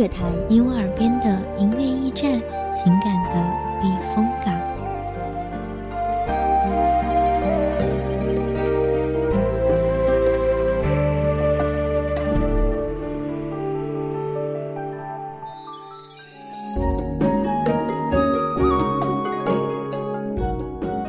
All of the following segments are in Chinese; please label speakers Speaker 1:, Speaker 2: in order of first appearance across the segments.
Speaker 1: 乐台，你我耳边的音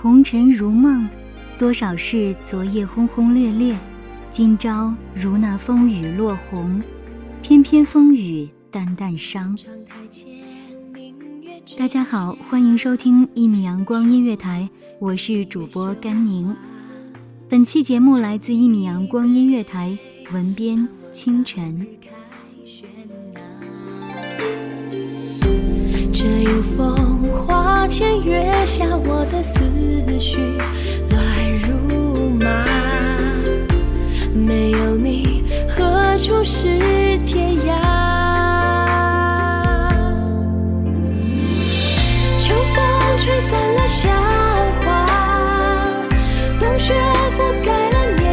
Speaker 2: 红尘如梦，多少事昨夜轰轰烈烈，今朝如那风雨落红，翩翩风雨淡淡伤。大家好，欢迎收听一米阳光音乐台，我是主播甘宁。本期节目来自一米阳光音乐台，文编清晨。
Speaker 3: 这有风花前月下，我的思绪乱如麻。没有你，何处是天涯？秋风吹散了夏花，冬雪覆盖了年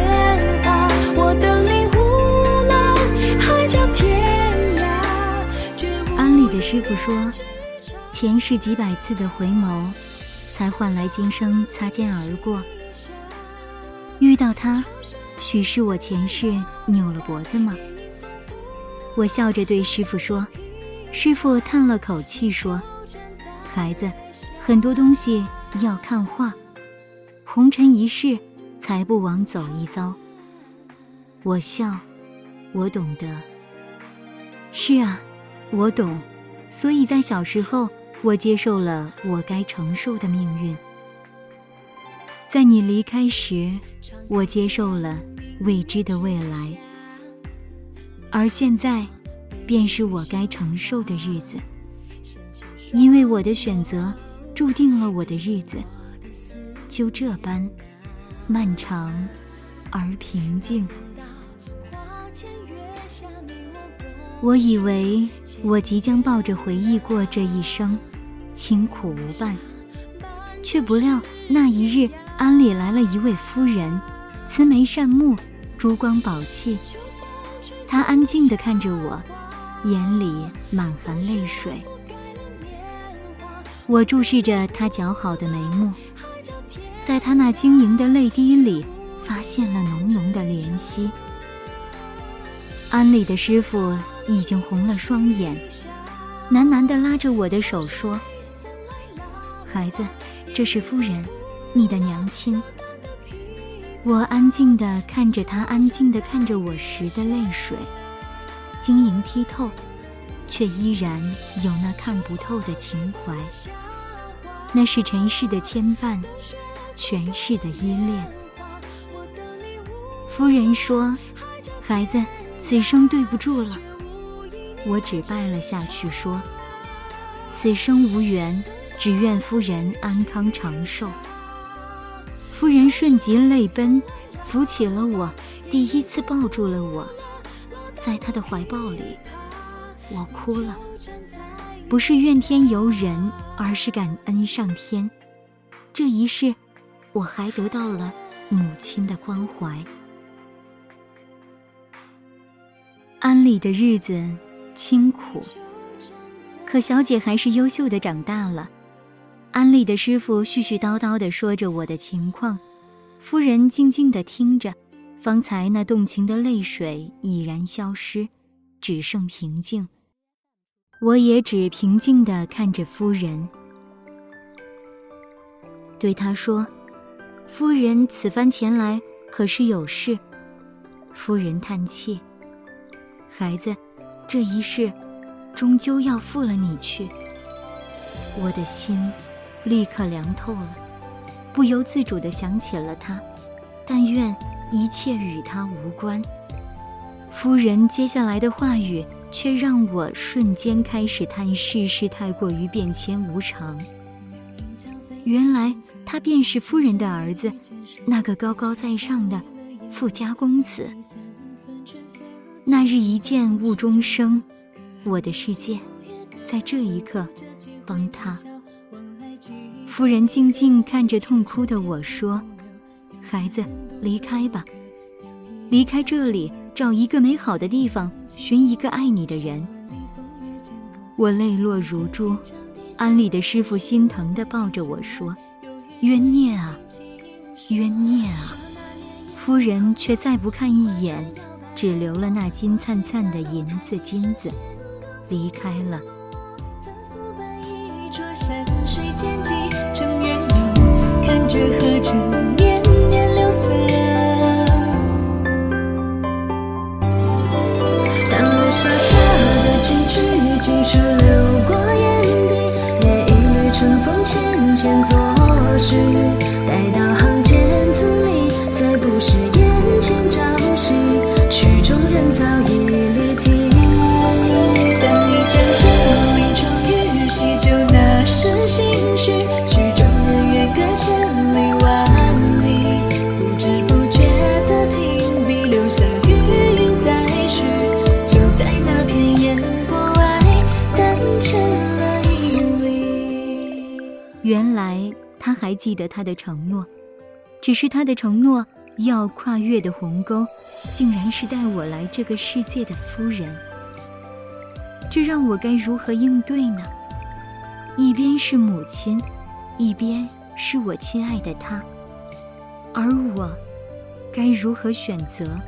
Speaker 3: 华。我等你无论海角天涯。
Speaker 2: 安利的师傅说。前世几百次的回眸，才换来今生擦肩而过。遇到他，许是我前世扭了脖子吗？我笑着对师傅说。师傅叹了口气说：“孩子，很多东西要看化，红尘一世，才不枉走一遭。”我笑，我懂得。是啊，我懂。所以在小时候。我接受了我该承受的命运，在你离开时，我接受了未知的未来，而现在，便是我该承受的日子。因为我的选择，注定了我的日子就这般漫长而平静。我以为我即将抱着回忆过这一生，清苦无伴，却不料那一日，庵里来了一位夫人，慈眉善目，珠光宝气。她安静地看着我，眼里满含泪水。我注视着她姣好的眉目，在她那晶莹的泪滴里，发现了浓浓的怜惜。庵里的师傅。已经红了双眼，喃喃地拉着我的手说：“孩子，这是夫人，你的娘亲。”我安静地看着她，安静地看着我时的泪水，晶莹剔透，却依然有那看不透的情怀。那是尘世的牵绊，权势的依恋。夫人说：“孩子，此生对不住了。”我只拜了下去，说：“此生无缘，只愿夫人安康长寿。”夫人瞬即泪奔，扶起了我，第一次抱住了我，在她的怀抱里，我哭了，不是怨天尤人，而是感恩上天，这一世，我还得到了母亲的关怀。安里的日子清苦，可小姐还是优秀的长大了。安里的师傅絮絮叨叨地说着我的情况，夫人静静地听着，方才那动情的泪水已然消失，只剩平静。我也只平静地看着夫人，对她说：“夫人此番前来可是有事？”夫人叹气：“孩子，这一世，终究要负了你去。”我的心。立刻凉透了，不由自主地想起了他，但愿一切与他无关。夫人接下来的话语却让我瞬间开始叹世事太过于变迁无常。原来他便是夫人的儿子，那个高高在上的富家公子。那日一见误终生，我的世界在这一刻崩塌。夫人静静看着痛哭的我说：“孩子，离开吧，离开这里，找一个美好的地方，寻一个爱你的人。”我泪落如珠。安里的师傅心疼地抱着我说：“冤孽啊，冤孽啊！”夫人却再不看一眼，只留了那金灿灿的银子金子，离开了。这河城年年流色，当了傻傻的几句，几处流过眼底，连一缕春风浅浅还记得他的承诺，只是他的承诺要跨越的鸿沟，竟然是带我来这个世界的夫人。这让我该如何应对呢？一边是母亲，一边是我亲爱的他，而我该如何选择？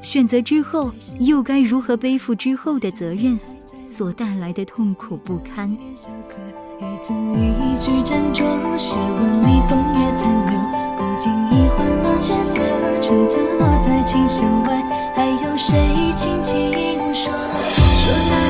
Speaker 2: 选择之后，又该如何背负之后的责任所带来的痛苦不堪？一字一句斟酌，诗文里风月残留，不经意换了角色，陈词落在琴弦外，还有谁轻轻说？说那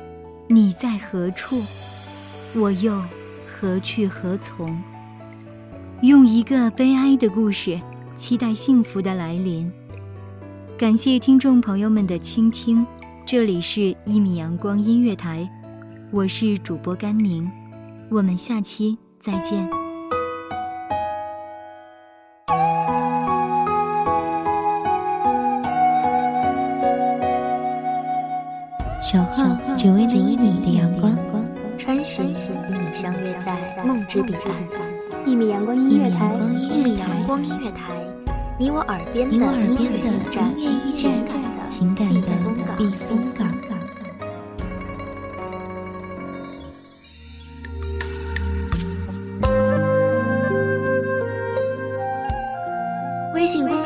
Speaker 2: 你在何处？我又何去何从？用一个悲哀的故事，期待幸福的来临。感谢听众朋友们的倾听，这里是《一米阳光音乐台》，我是主播甘宁，我们下期再见。
Speaker 1: 守候只为那一米的阳光，
Speaker 4: 穿行与你相约在梦之彼岸。一米阳光音乐台，一米阳光音乐台，你我耳边的音乐驿站，情感的避风港。